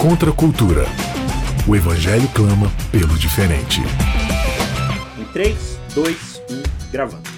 Contra a cultura. O Evangelho clama pelo diferente. Em 3, 2, 1, gravando.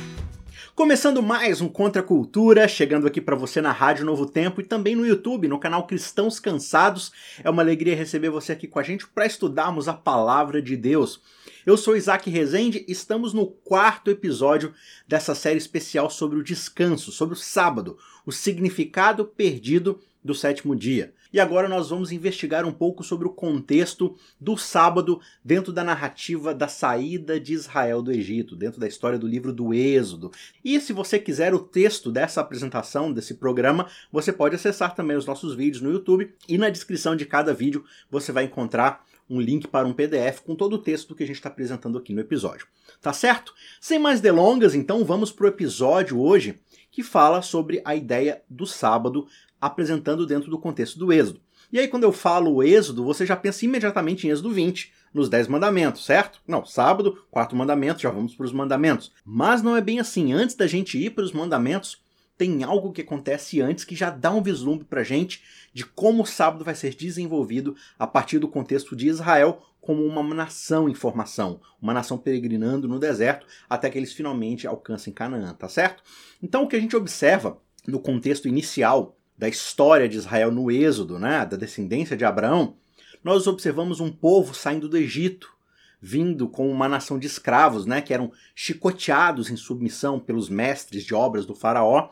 Começando mais um Contra a Cultura, chegando aqui para você na Rádio Novo Tempo e também no YouTube, no canal Cristãos Cansados. É uma alegria receber você aqui com a gente para estudarmos a palavra de Deus. Eu sou Isaac Rezende, estamos no quarto episódio dessa série especial sobre o descanso, sobre o sábado, o significado perdido do sétimo dia. E agora nós vamos investigar um pouco sobre o contexto do sábado dentro da narrativa da saída de Israel do Egito, dentro da história do livro do Êxodo. E se você quiser o texto dessa apresentação, desse programa, você pode acessar também os nossos vídeos no YouTube e na descrição de cada vídeo você vai encontrar um link para um PDF com todo o texto que a gente está apresentando aqui no episódio. Tá certo? Sem mais delongas, então vamos para o episódio hoje que fala sobre a ideia do sábado apresentando dentro do contexto do Êxodo. E aí, quando eu falo Êxodo, você já pensa imediatamente em Êxodo 20, nos 10 mandamentos, certo? Não, sábado, quarto mandamento, já vamos para os mandamentos. Mas não é bem assim. Antes da gente ir para os mandamentos, tem algo que acontece antes que já dá um vislumbre para gente de como o sábado vai ser desenvolvido a partir do contexto de Israel como uma nação em formação, uma nação peregrinando no deserto até que eles finalmente alcancem Canaã, tá certo? Então o que a gente observa no contexto inicial da história de Israel no Êxodo, né, da descendência de Abraão, nós observamos um povo saindo do Egito, vindo com uma nação de escravos, né, que eram chicoteados em submissão pelos mestres de obras do faraó,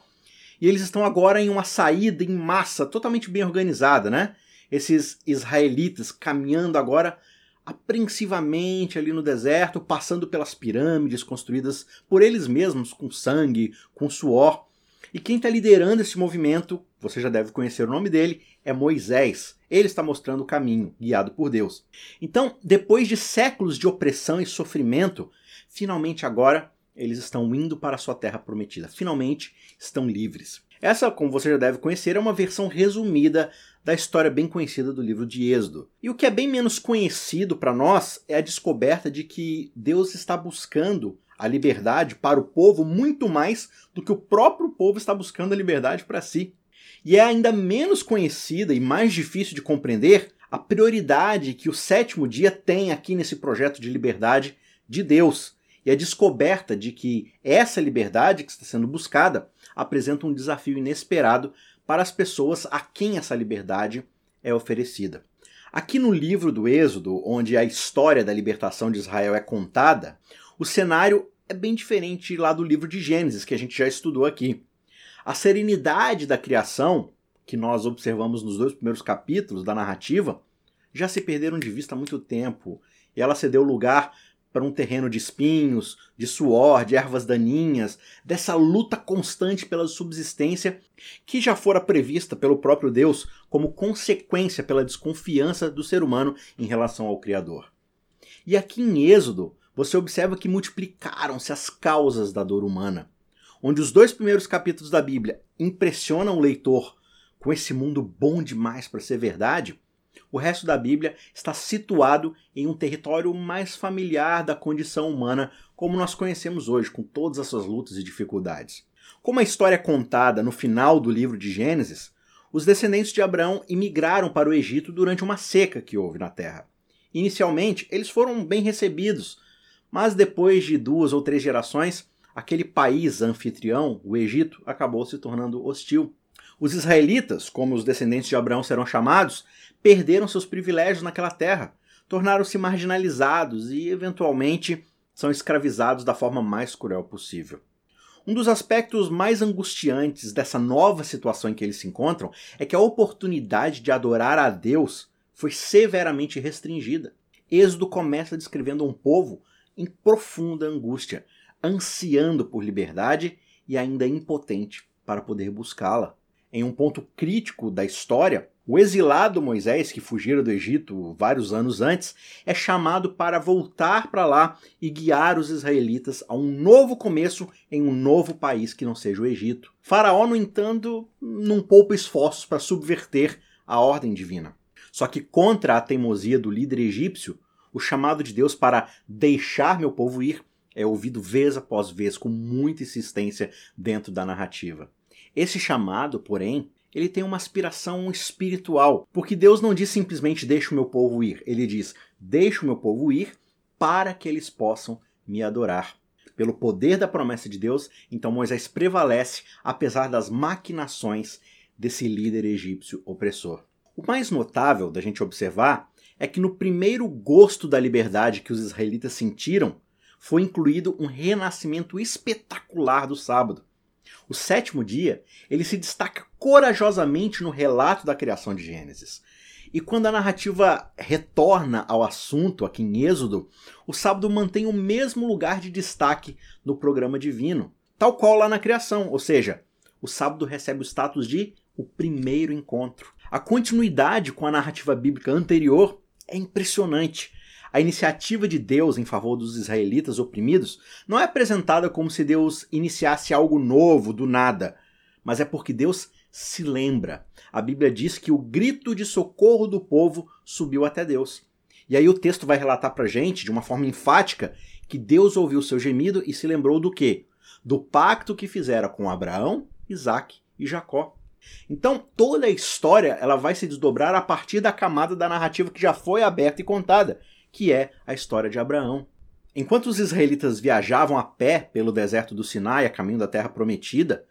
e eles estão agora em uma saída em massa, totalmente bem organizada, né? Esses israelitas caminhando agora apreensivamente ali no deserto, passando pelas pirâmides construídas por eles mesmos com sangue, com suor, e quem está liderando esse movimento, você já deve conhecer o nome dele, é Moisés. Ele está mostrando o caminho, guiado por Deus. Então, depois de séculos de opressão e sofrimento, finalmente agora eles estão indo para a sua terra prometida. Finalmente estão livres. Essa, como você já deve conhecer, é uma versão resumida da história bem conhecida do livro de Êxodo. E o que é bem menos conhecido para nós é a descoberta de que Deus está buscando a liberdade para o povo muito mais do que o próprio povo está buscando a liberdade para si. E é ainda menos conhecida e mais difícil de compreender a prioridade que o sétimo dia tem aqui nesse projeto de liberdade de Deus. E a descoberta de que essa liberdade que está sendo buscada apresenta um desafio inesperado para as pessoas a quem essa liberdade é oferecida. Aqui no livro do Êxodo, onde a história da libertação de Israel é contada, o cenário é bem diferente lá do livro de Gênesis, que a gente já estudou aqui. A serenidade da criação, que nós observamos nos dois primeiros capítulos da narrativa, já se perderam de vista há muito tempo, e ela cedeu lugar para um terreno de espinhos, de suor, de ervas daninhas, dessa luta constante pela subsistência que já fora prevista pelo próprio Deus como consequência pela desconfiança do ser humano em relação ao Criador. E aqui em Êxodo, você observa que multiplicaram-se as causas da dor humana. Onde os dois primeiros capítulos da Bíblia impressionam o leitor com esse mundo bom demais para ser verdade, o resto da Bíblia está situado em um território mais familiar da condição humana, como nós conhecemos hoje, com todas as suas lutas e dificuldades. Como a história é contada no final do livro de Gênesis, os descendentes de Abraão imigraram para o Egito durante uma seca que houve na terra. Inicialmente, eles foram bem recebidos mas depois de duas ou três gerações, aquele país anfitrião, o Egito, acabou se tornando hostil. Os israelitas, como os descendentes de Abraão serão chamados, perderam seus privilégios naquela terra, tornaram-se marginalizados e, eventualmente, são escravizados da forma mais cruel possível. Um dos aspectos mais angustiantes dessa nova situação em que eles se encontram é que a oportunidade de adorar a Deus foi severamente restringida. Êxodo começa descrevendo um povo em profunda angústia, ansiando por liberdade e ainda impotente para poder buscá-la. Em um ponto crítico da história, o exilado Moisés, que fugira do Egito vários anos antes, é chamado para voltar para lá e guiar os israelitas a um novo começo em um novo país que não seja o Egito. Faraó, no entanto, não poupa esforços para subverter a ordem divina. Só que contra a teimosia do líder egípcio, o chamado de Deus para deixar meu povo ir é ouvido vez após vez com muita insistência dentro da narrativa. Esse chamado, porém, ele tem uma aspiração espiritual, porque Deus não diz simplesmente deixa o meu povo ir, ele diz deixa o meu povo ir para que eles possam me adorar. Pelo poder da promessa de Deus, então Moisés prevalece apesar das maquinações desse líder egípcio opressor. O mais notável da gente observar é que no primeiro gosto da liberdade que os israelitas sentiram, foi incluído um renascimento espetacular do sábado. O sétimo dia, ele se destaca corajosamente no relato da criação de Gênesis. E quando a narrativa retorna ao assunto aqui em Êxodo, o sábado mantém o mesmo lugar de destaque no programa divino, tal qual lá na criação, ou seja, o sábado recebe o status de o primeiro encontro. A continuidade com a narrativa bíblica anterior é impressionante. A iniciativa de Deus em favor dos israelitas oprimidos não é apresentada como se Deus iniciasse algo novo do nada, mas é porque Deus se lembra. A Bíblia diz que o grito de socorro do povo subiu até Deus. E aí o texto vai relatar pra gente, de uma forma enfática, que Deus ouviu seu gemido e se lembrou do quê? Do pacto que fizera com Abraão, Isaac e Jacó. Então, toda a história ela vai se desdobrar a partir da camada da narrativa que já foi aberta e contada, que é a história de Abraão. Enquanto os israelitas viajavam a pé pelo deserto do Sinai a caminho da terra prometida,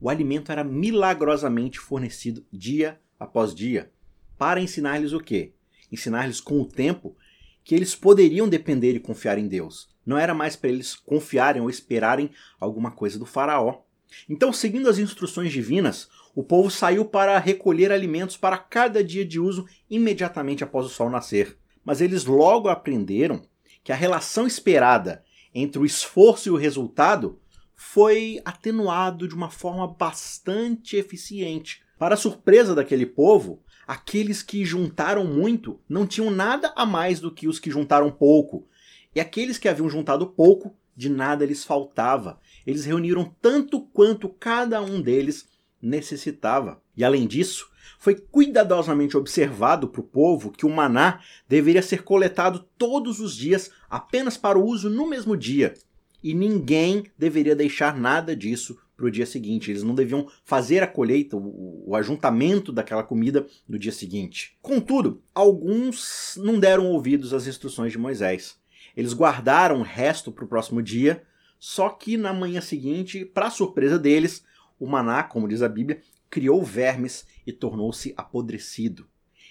o alimento era milagrosamente fornecido dia após dia, para ensinar-lhes o quê? Ensinar-lhes com o tempo que eles poderiam depender e confiar em Deus. Não era mais para eles confiarem ou esperarem alguma coisa do faraó. Então, seguindo as instruções divinas, o povo saiu para recolher alimentos para cada dia de uso imediatamente após o sol nascer. Mas eles logo aprenderam que a relação esperada entre o esforço e o resultado foi atenuado de uma forma bastante eficiente. Para surpresa daquele povo, aqueles que juntaram muito não tinham nada a mais do que os que juntaram pouco, e aqueles que haviam juntado pouco, de nada lhes faltava. Eles reuniram tanto quanto cada um deles necessitava. E além disso, foi cuidadosamente observado para o povo que o maná deveria ser coletado todos os dias apenas para o uso no mesmo dia. E ninguém deveria deixar nada disso para o dia seguinte. Eles não deviam fazer a colheita, o, o, ajuntamento daquela comida no dia seguinte. Contudo, alguns não deram ouvidos às instruções de Moisés. Eles guardaram o resto para o próximo dia, só que na manhã seguinte, para surpresa deles, o maná, como diz a Bíblia, criou vermes e tornou-se apodrecido.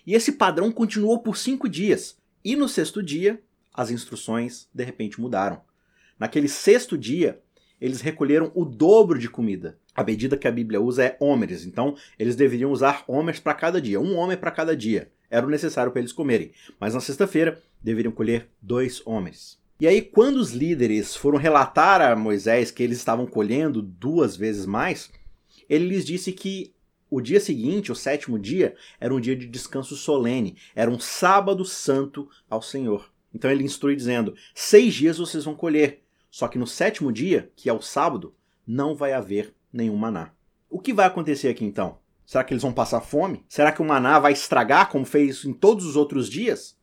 E esse padrão continuou por cinco dias. E no sexto dia, as instruções de repente mudaram. Naquele sexto dia, eles recolheram o dobro de comida. A medida que a Bíblia usa é homens, então eles deveriam usar homens para cada dia, um homem para cada dia. Era o necessário para eles comerem. Mas na sexta-feira, deveriam colher dois homens. E aí, quando os líderes foram relatar a Moisés que eles estavam colhendo duas vezes mais, ele lhes disse que o dia seguinte, o sétimo dia, era um dia de descanso solene, era um sábado santo ao Senhor. Então ele instrui dizendo: seis dias vocês vão colher, só que no sétimo dia, que é o sábado, não vai haver nenhum maná. O que vai acontecer aqui então? Será que eles vão passar fome? Será que o maná vai estragar como fez em todos os outros dias?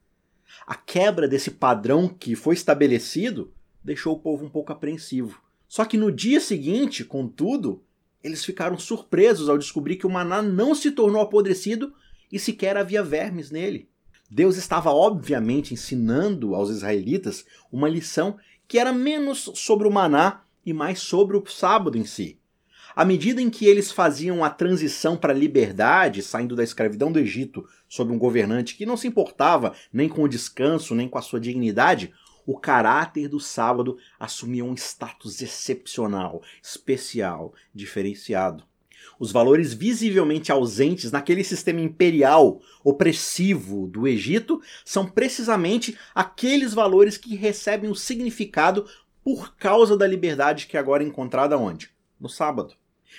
A quebra desse padrão que foi estabelecido deixou o povo um pouco apreensivo. Só que no dia seguinte, contudo, eles ficaram surpresos ao descobrir que o maná não se tornou apodrecido e sequer havia vermes nele. Deus estava obviamente ensinando aos israelitas uma lição que era menos sobre o maná e mais sobre o sábado em si. À medida em que eles faziam a transição para a liberdade, saindo da escravidão do Egito sob um governante que não se importava nem com o descanso, nem com a sua dignidade, o caráter do sábado assumia um status excepcional, especial, diferenciado. Os valores visivelmente ausentes naquele sistema imperial opressivo do Egito são precisamente aqueles valores que recebem o significado por causa da liberdade que agora é encontrada onde? No sábado.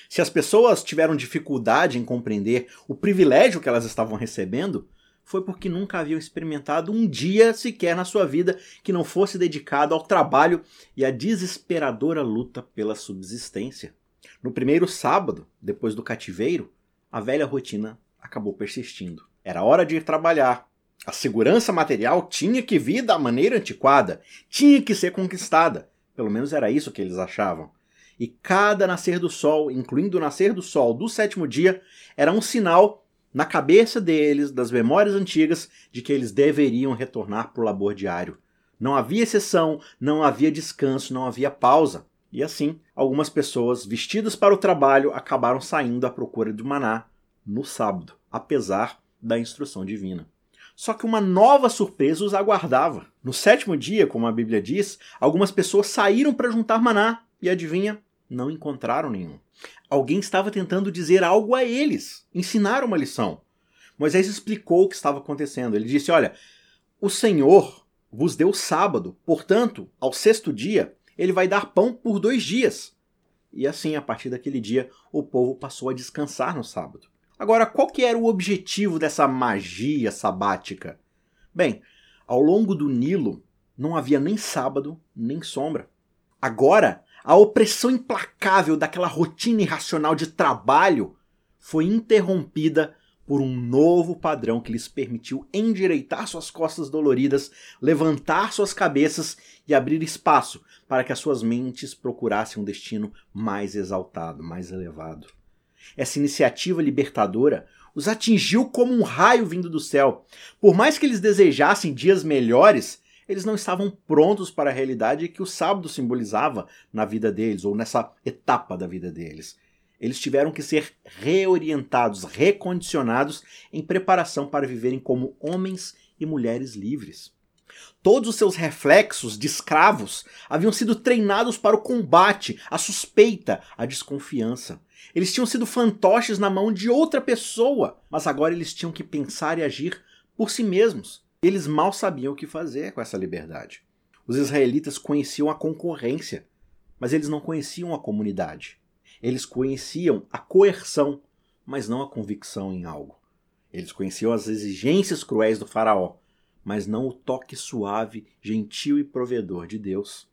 Se as pessoas tiveram dificuldade em compreender o privilégio que elas estavam recebendo, foi porque nunca haviam experimentado um dia sequer na sua vida que não fosse dedicado ao trabalho e à desesperadora luta pela subsistência. No primeiro sábado, depois do cativeiro, a velha rotina acabou persistindo. Era hora de ir trabalhar. A segurança material tinha que vir da maneira antiquada, tinha que ser conquistada. Pelo menos era isso que eles achavam. e cada nascer do sol, incluindo o nascer do sol do sétimo dia, era um sinal na cabeça deles, das memórias antigas, de que eles deveriam retornar para o labor diário. Não havia exceção, não havia descanso, não havia pausa. E assim, algumas pessoas vestidas para o trabalho acabaram saindo à procura de maná no sábado, apesar da instrução divina. Só que uma nova surpresa os aguardava. No sétimo dia, como a Bíblia diz, algumas pessoas saíram para juntar maná e adivinha, não encontraram nenhum. Alguém estava tentando dizer algo a eles, ensinar uma lição. Moisés explicou o que estava acontecendo. Ele disse: Olha, o Senhor vos deu sábado, portanto, ao sexto dia, ele vai dar pão por dois dias. E assim, a partir daquele dia, o povo passou a descansar no sábado. Agora, qual que era o objetivo dessa magia sabática? Bem, ao longo do Nilo não havia nem sábado, nem sombra. Agora, a opressão implacável daquela rotina irracional de trabalho foi interrompida por um novo padrão que lhes permitiu endireitar suas costas doloridas, levantar suas cabeças e abrir espaço para que as suas mentes procurassem um destino mais exaltado, mais elevado. Essa iniciativa libertadora os atingiu como um raio vindo do céu. Por mais que eles desejassem dias melhores, eles não estavam prontos para a realidade que o sábado simbolizava na vida deles, ou nessa etapa da vida deles. Eles tiveram que ser reorientados, recondicionados em preparação para viverem como homens e mulheres livres. Todos os seus reflexos de escravos haviam sido treinados para o combate, a suspeita, a desconfiança. Eles tinham sido fantoches na mão de outra pessoa, mas agora eles tinham que pensar e agir por si mesmos. Eles mal sabiam o que fazer com essa liberdade. Os israelitas conheciam a concorrência, mas eles não conheciam a comunidade. Eles conheciam a coerção, mas não a convicção em algo. Eles conheciam as exigências cruéis do Faraó, mas não o toque suave, gentil e provedor de Deus.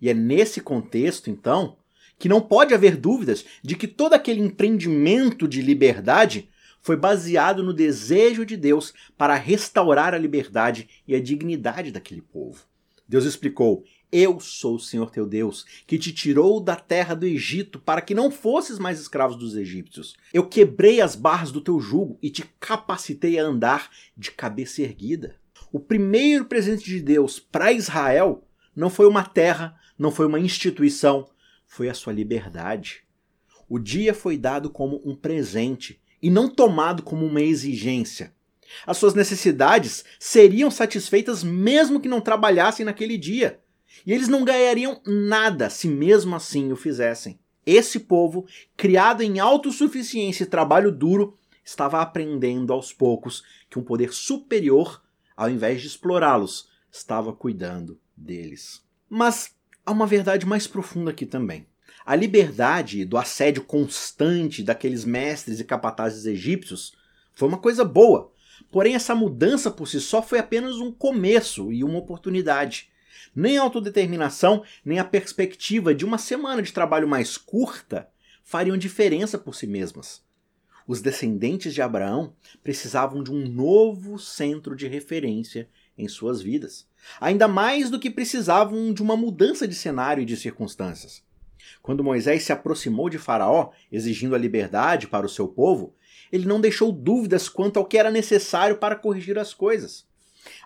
E é nesse contexto, então, que não pode haver dúvidas de que todo aquele empreendimento de liberdade foi baseado no desejo de Deus para restaurar a liberdade e a dignidade daquele povo. Deus explicou: Eu sou o Senhor teu Deus, que te tirou da terra do Egito para que não fosses mais escravos dos egípcios. Eu quebrei as barras do teu jugo e te capacitei a andar de cabeça erguida. O primeiro presente de Deus para Israel não foi uma terra, não foi uma instituição, foi a sua liberdade. O dia foi dado como um presente e não tomado como uma exigência. As suas necessidades seriam satisfeitas mesmo que não trabalhassem naquele dia. E eles não ganhariam nada se mesmo assim o fizessem. Esse povo, criado em autossuficiência e trabalho duro, estava aprendendo aos poucos que um poder superior, ao invés de explorá-los, estava cuidando deles. Mas há uma verdade mais profunda aqui também. A liberdade do assédio constante daqueles mestres e capatazes egípcios foi uma coisa boa. Porém, essa mudança por si só foi apenas um começo e uma oportunidade. Nem a autodeterminação, nem a perspectiva de uma semana de trabalho mais curta fariam diferença por si mesmas. Os descendentes de Abraão precisavam de um novo centro de referência em suas vidas, ainda mais do que precisavam de uma mudança de cenário e de circunstâncias. Quando Moisés se aproximou de Faraó, exigindo a liberdade para o seu povo, ele não deixou dúvidas quanto ao que era necessário para corrigir as coisas.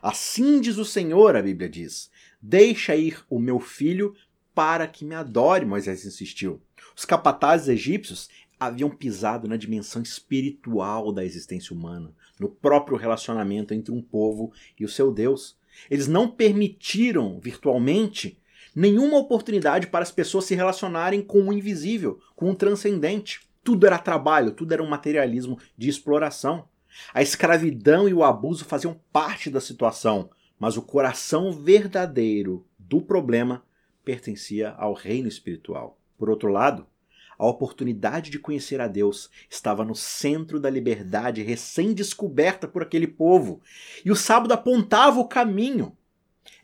Assim diz o Senhor, a Bíblia diz: Deixa ir o meu filho para que me adore, Moisés insistiu. Os capatazes egípcios haviam pisado na dimensão espiritual da existência humana, no próprio relacionamento entre um povo e o seu Deus. Eles não permitiram virtualmente nenhuma oportunidade para as pessoas se relacionarem com o invisível, com o transcendente. Tudo era trabalho, tudo era um materialismo de exploração. A escravidão e o abuso faziam parte da situação, mas o coração verdadeiro do problema pertencia ao reino espiritual. Por outro lado, a oportunidade de conhecer a Deus estava no centro da liberdade recém-descoberta por aquele povo, e o sábado apontava o caminho.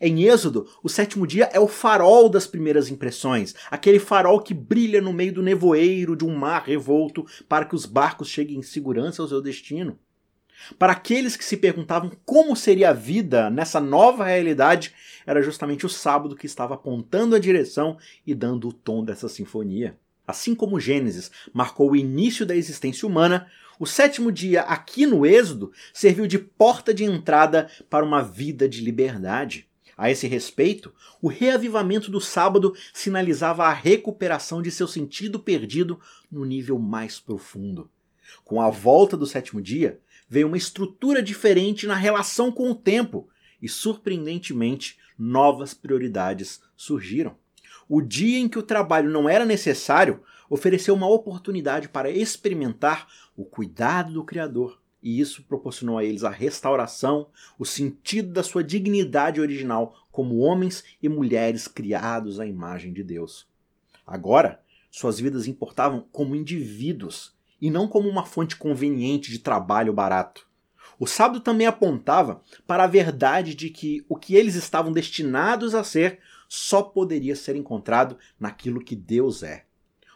Em Êxodo, o sétimo dia é o farol das primeiras impressões, aquele farol que brilha no meio do nevoeiro de um mar revolto para que os barcos cheguem em segurança ao seu destino. Para aqueles que se perguntavam como seria a vida nessa nova realidade, era justamente o sábado que estava apontando a direção e dando o tom dessa sinfonia. Assim como Gênesis marcou o início da existência humana, o sétimo dia aqui no Êxodo serviu de porta de entrada para uma vida de liberdade. A esse respeito, o reavivamento do sábado sinalizava a recuperação de seu sentido perdido no nível mais profundo. Com a volta do sétimo dia, veio uma estrutura diferente na relação com o tempo e, surpreendentemente, novas prioridades surgiram. O dia em que o trabalho não era necessário ofereceu uma oportunidade para experimentar o cuidado do Criador, e isso proporcionou a eles a restauração, o sentido da sua dignidade original como homens e mulheres criados à imagem de Deus. Agora, suas vidas importavam como indivíduos e não como uma fonte conveniente de trabalho barato. O sábado também apontava para a verdade de que o que eles estavam destinados a ser só poderia ser encontrado naquilo que Deus é.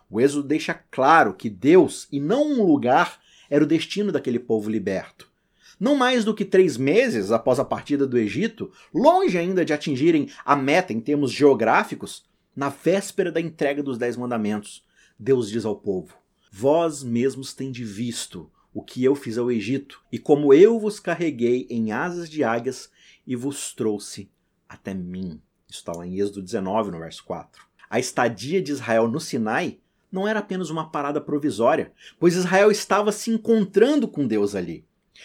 O Êxodo deixa claro que Deus, e não um lugar, era o destino daquele povo liberto. Não mais do que três meses após a partida do Egito, longe ainda de atingirem a meta em termos geográficos, na véspera da entrega dos Dez Mandamentos, Deus diz ao povo: Vós mesmos tendes visto o que eu fiz ao Egito, e como eu vos carreguei em asas de águias e vos trouxe até mim. Isso está lá em Êxodo 19, no verso 4. A estadia de Israel no Sinai não era apenas uma parada provisória, pois Israel estava se encontrando com Deus ali.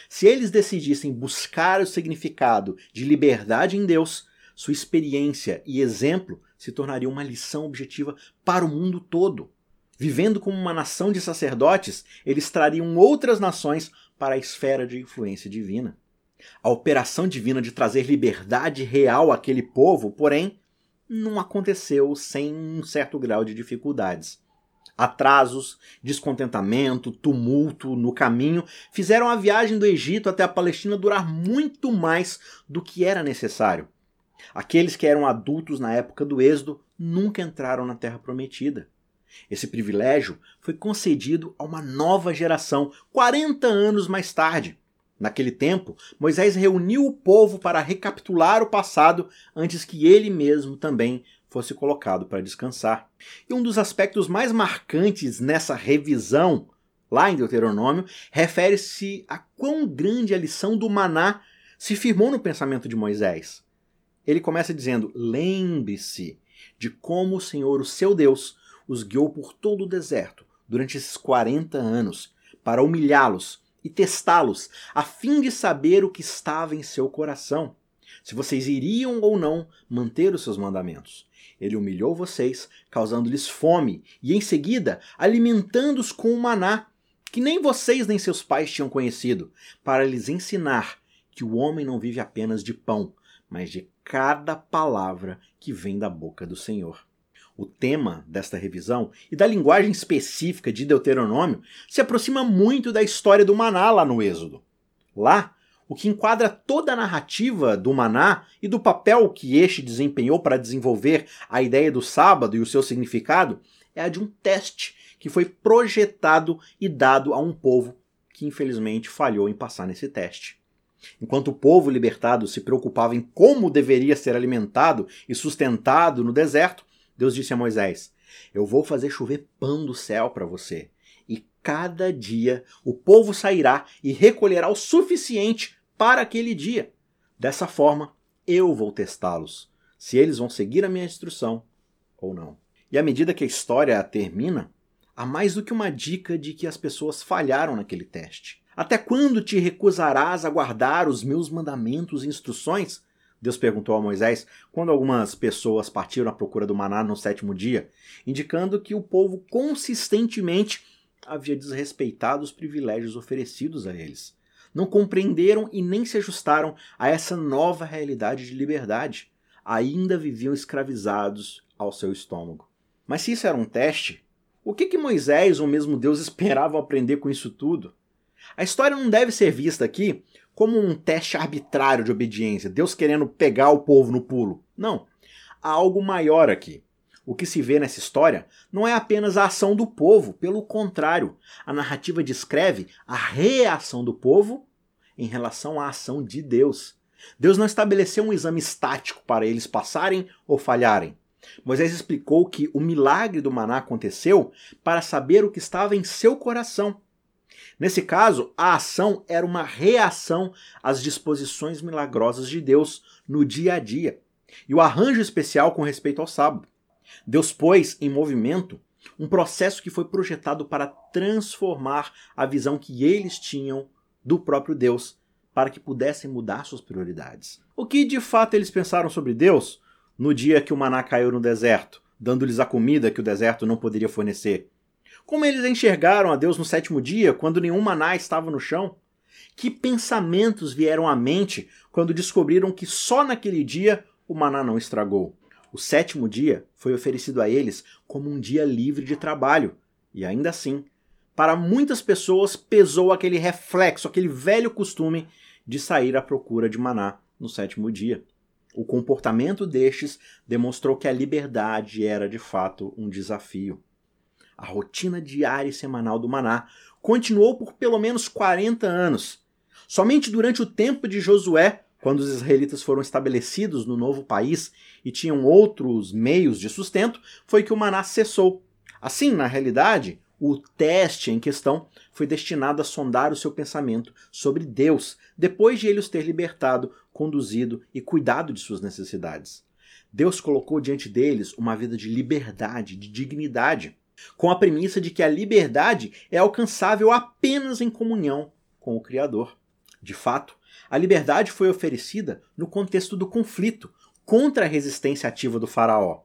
Se eles decidissem buscar o significado de liberdade em Deus, sua experiência e exemplo se tornariam uma lição objetiva para o mundo todo. Vivendo como uma nação de sacerdotes, eles trariam outras nações para a esfera de influência divina. A operação divina de trazer liberdade real àquele povo, porém, não aconteceu sem um certo grau de dificuldades. Atrasos, descontentamento, tumulto no caminho fizeram a viagem do Egito até a Palestina durar muito mais do que era necessário. Aqueles que eram adultos na época do Êxodo nunca entraram na Terra Prometida. Esse privilégio foi concedido a uma nova geração 40 anos mais tarde. Naquele tempo, Moisés reuniu o povo para recapitular o passado antes que ele mesmo também fosse colocado para descansar. E um dos aspectos mais marcantes nessa revisão, lá em Deuteronômio, refere-se a quão grande a lição do maná se firmou no pensamento de Moisés. Ele começa dizendo: Lembre-se de como o Senhor, o seu Deus, os guiou por todo o deserto durante esses 40 anos para humilhá-los e testá-los, a fim de saber o que estava em seu coração, se vocês iriam ou não manter os seus mandamentos. Ele humilhou vocês, causando-lhes fome, e em seguida alimentando-os com o maná, que nem vocês nem seus pais tinham conhecido, para lhes ensinar que o homem não vive apenas de pão, mas de cada palavra que vem da boca do Senhor. O tema desta revisão e da linguagem específica de Deuteronômio se aproxima muito da história do maná lá no Êxodo. Lá, o que enquadra toda a narrativa do maná e do papel que este desempenhou para desenvolver a ideia do sábado e o seu significado é a de um teste que foi projetado e dado a um povo que infelizmente falhou em passar nesse teste. Enquanto o povo libertado se preocupava em como deveria ser alimentado e sustentado no deserto, Deus disse a Moisés: Eu vou fazer chover pão do céu para você. E cada dia o povo sairá e recolherá o suficiente para aquele dia. Dessa forma, eu vou testá-los, se eles vão seguir a minha instrução ou não. E à medida que a história termina, há mais do que uma dica de que as pessoas falharam naquele teste. Até quando te recusarás a guardar os meus mandamentos e instruções? Deus perguntou a Moisés quando algumas pessoas partiram à procura do maná no sétimo dia, indicando que o povo consistentemente havia desrespeitado os privilégios oferecidos a eles. Não compreenderam e nem se ajustaram a essa nova realidade de liberdade. Ainda viviam escravizados ao seu estômago. Mas se isso era um teste, o que, que Moisés ou mesmo Deus esperavam aprender com isso tudo? A história não deve ser vista aqui como um teste arbitrário de obediência, Deus querendo pegar o povo no pulo. Não. Há algo maior aqui. O que se vê nessa história não é apenas a ação do povo, pelo contrário, a narrativa descreve a reação do povo em relação à ação de Deus. Deus não estabeleceu um exame estático para eles passarem ou falharem. Moisés explicou que o milagre do maná aconteceu para saber o que estava em seu coração. Nesse caso, a ação era uma reação às disposições milagrosas de Deus no dia a dia e o arranjo especial com respeito ao sábado. Deus pôs em movimento um processo que foi projetado para transformar a visão que eles tinham do próprio Deus, para que pudessem mudar suas prioridades. O que de fato eles pensaram sobre Deus no dia que o maná caiu no deserto, dando-lhes a comida que o deserto não poderia fornecer? Como eles enxergaram a Deus no sétimo dia, quando nenhum maná estava no chão? Que pensamentos vieram à mente quando descobriram que só naquele dia o maná não estragou? O sétimo dia foi oferecido a eles como um dia livre de trabalho, e ainda assim, para muitas pessoas pesou aquele reflexo, aquele velho costume de sair à procura de maná no sétimo dia. O comportamento destes demonstrou que a liberdade era de fato um desafio. A rotina diária e semanal do maná continuou por pelo menos 40 anos. Somente durante o tempo de Josué quando os israelitas foram estabelecidos no novo país e tinham outros meios de sustento, foi que o maná cessou. Assim, na realidade, o teste em questão foi destinado a sondar o seu pensamento sobre Deus, depois de ele os ter libertado, conduzido e cuidado de suas necessidades. Deus colocou diante deles uma vida de liberdade, de dignidade, com a premissa de que a liberdade é alcançável apenas em comunhão com o Criador. De fato, a liberdade foi oferecida no contexto do conflito contra a resistência ativa do Faraó.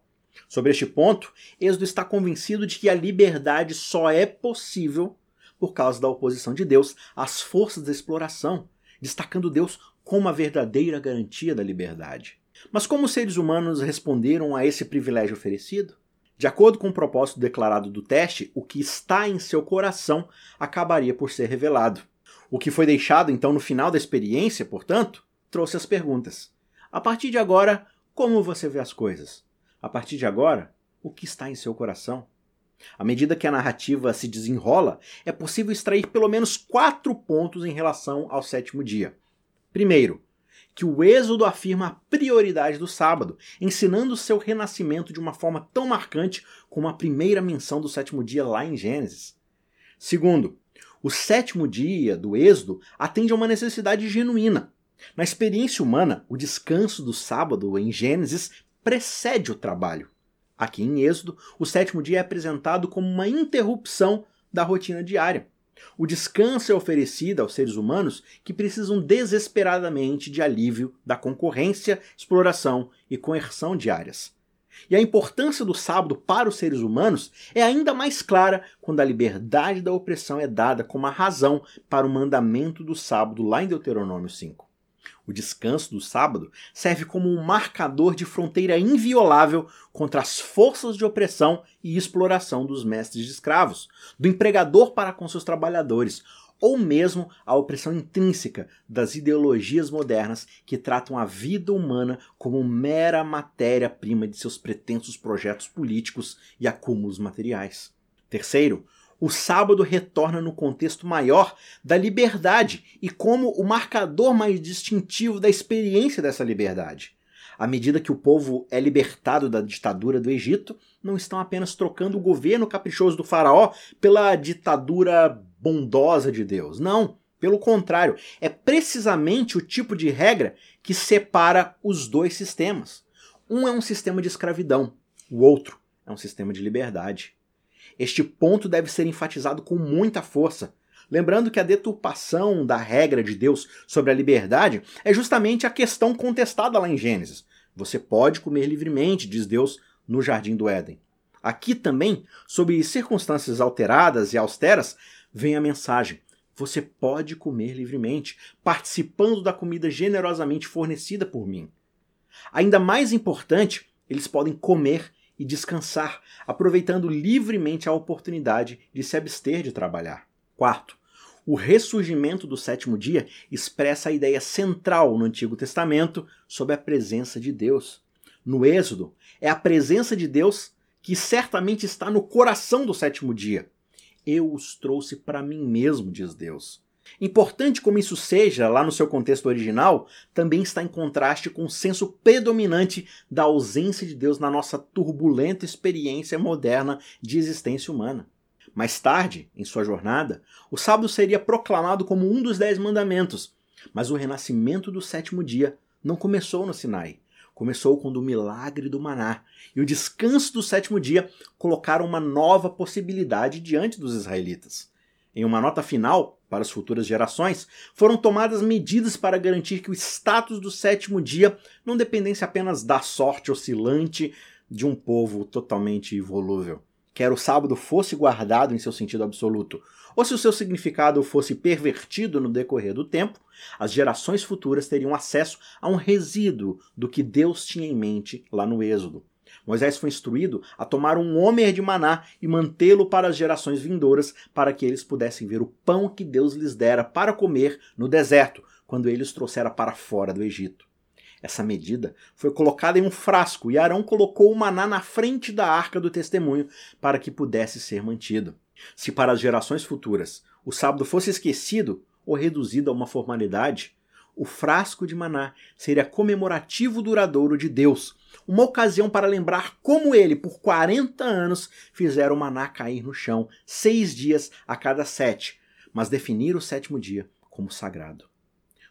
Sobre este ponto, Êxodo está convencido de que a liberdade só é possível por causa da oposição de Deus às forças da exploração, destacando Deus como a verdadeira garantia da liberdade. Mas como os seres humanos responderam a esse privilégio oferecido? De acordo com o propósito declarado do teste, o que está em seu coração acabaria por ser revelado. O que foi deixado então no final da experiência, portanto, trouxe as perguntas. A partir de agora, como você vê as coisas? A partir de agora, o que está em seu coração? À medida que a narrativa se desenrola, é possível extrair pelo menos quatro pontos em relação ao sétimo dia. Primeiro, que o Êxodo afirma a prioridade do sábado, ensinando seu renascimento de uma forma tão marcante como a primeira menção do sétimo dia lá em Gênesis. Segundo, o sétimo dia do Êxodo atende a uma necessidade genuína. Na experiência humana, o descanso do sábado em Gênesis precede o trabalho. Aqui em Êxodo, o sétimo dia é apresentado como uma interrupção da rotina diária. O descanso é oferecido aos seres humanos que precisam desesperadamente de alívio da concorrência, exploração e coerção diárias. E a importância do sábado para os seres humanos é ainda mais clara quando a liberdade da opressão é dada como a razão para o mandamento do sábado lá em Deuteronômio 5. O descanso do sábado serve como um marcador de fronteira inviolável contra as forças de opressão e exploração dos mestres de escravos, do empregador para com seus trabalhadores, ou mesmo a opressão intrínseca das ideologias modernas que tratam a vida humana como mera matéria-prima de seus pretensos projetos políticos e acúmulos materiais. Terceiro, o sábado retorna no contexto maior da liberdade e como o marcador mais distintivo da experiência dessa liberdade. À medida que o povo é libertado da ditadura do Egito, não estão apenas trocando o governo caprichoso do faraó pela ditadura bondosa de Deus. Não, pelo contrário, é precisamente o tipo de regra que separa os dois sistemas. Um é um sistema de escravidão, o outro é um sistema de liberdade. Este ponto deve ser enfatizado com muita força. Lembrando que a deturpação da regra de Deus sobre a liberdade é justamente a questão contestada lá em Gênesis. Você pode comer livremente, diz Deus no jardim do Éden. Aqui também, sob circunstâncias alteradas e austeras, vem a mensagem: você pode comer livremente, participando da comida generosamente fornecida por mim. Ainda mais importante, eles podem comer e descansar, aproveitando livremente a oportunidade de se abster de trabalhar. Quarto, o ressurgimento do sétimo dia expressa a ideia central no Antigo Testamento sobre a presença de Deus. No Êxodo, é a presença de Deus que certamente está no coração do sétimo dia. Eu os trouxe para mim mesmo, diz Deus. Importante como isso seja, lá no seu contexto original, também está em contraste com o senso predominante da ausência de Deus na nossa turbulenta experiência moderna de existência humana. Mais tarde, em sua jornada, o sábado seria proclamado como um dos dez mandamentos, mas o renascimento do sétimo dia não começou no Sinai. Começou quando o milagre do maná e o descanso do sétimo dia colocaram uma nova possibilidade diante dos israelitas. Em uma nota final, para as futuras gerações, foram tomadas medidas para garantir que o status do sétimo dia não dependesse apenas da sorte oscilante de um povo totalmente volúvel. Quer o sábado fosse guardado em seu sentido absoluto, ou se o seu significado fosse pervertido no decorrer do tempo, as gerações futuras teriam acesso a um resíduo do que Deus tinha em mente lá no Êxodo. Moisés foi instruído a tomar um homer de maná e mantê-lo para as gerações vindouras, para que eles pudessem ver o pão que Deus lhes dera para comer no deserto, quando ele os trouxera para fora do Egito. Essa medida foi colocada em um frasco e Arão colocou o maná na frente da arca do testemunho para que pudesse ser mantido. Se para as gerações futuras o sábado fosse esquecido ou reduzido a uma formalidade, o frasco de maná seria comemorativo duradouro de Deus, uma ocasião para lembrar como ele, por 40 anos, fizera o maná cair no chão, seis dias a cada sete, mas definir o sétimo dia como sagrado.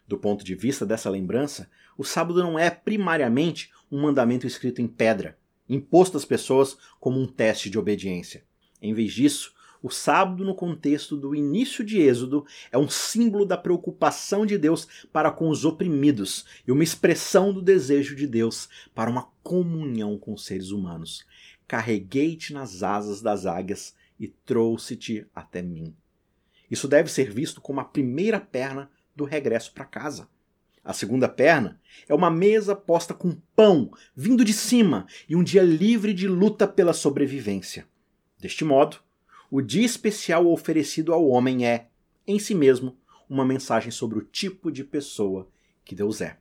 Do ponto de vista dessa lembrança, o sábado não é primariamente um mandamento escrito em pedra, imposto às pessoas como um teste de obediência. Em vez disso, o sábado, no contexto do início de Êxodo, é um símbolo da preocupação de Deus para com os oprimidos e uma expressão do desejo de Deus para uma comunhão com os seres humanos. Carreguei-te nas asas das águias e trouxe-te até mim. Isso deve ser visto como a primeira perna do regresso para casa. A segunda perna é uma mesa posta com pão vindo de cima e um dia livre de luta pela sobrevivência. Deste modo, o dia especial oferecido ao homem é, em si mesmo, uma mensagem sobre o tipo de pessoa que Deus é.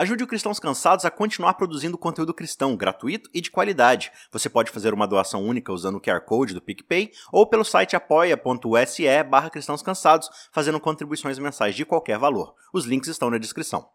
Ajude o Cristãos Cansados a continuar produzindo conteúdo cristão gratuito e de qualidade. Você pode fazer uma doação única usando o QR Code do PicPay ou pelo site apoia.se barra cristãos cansados, fazendo contribuições mensais de qualquer valor. Os links estão na descrição.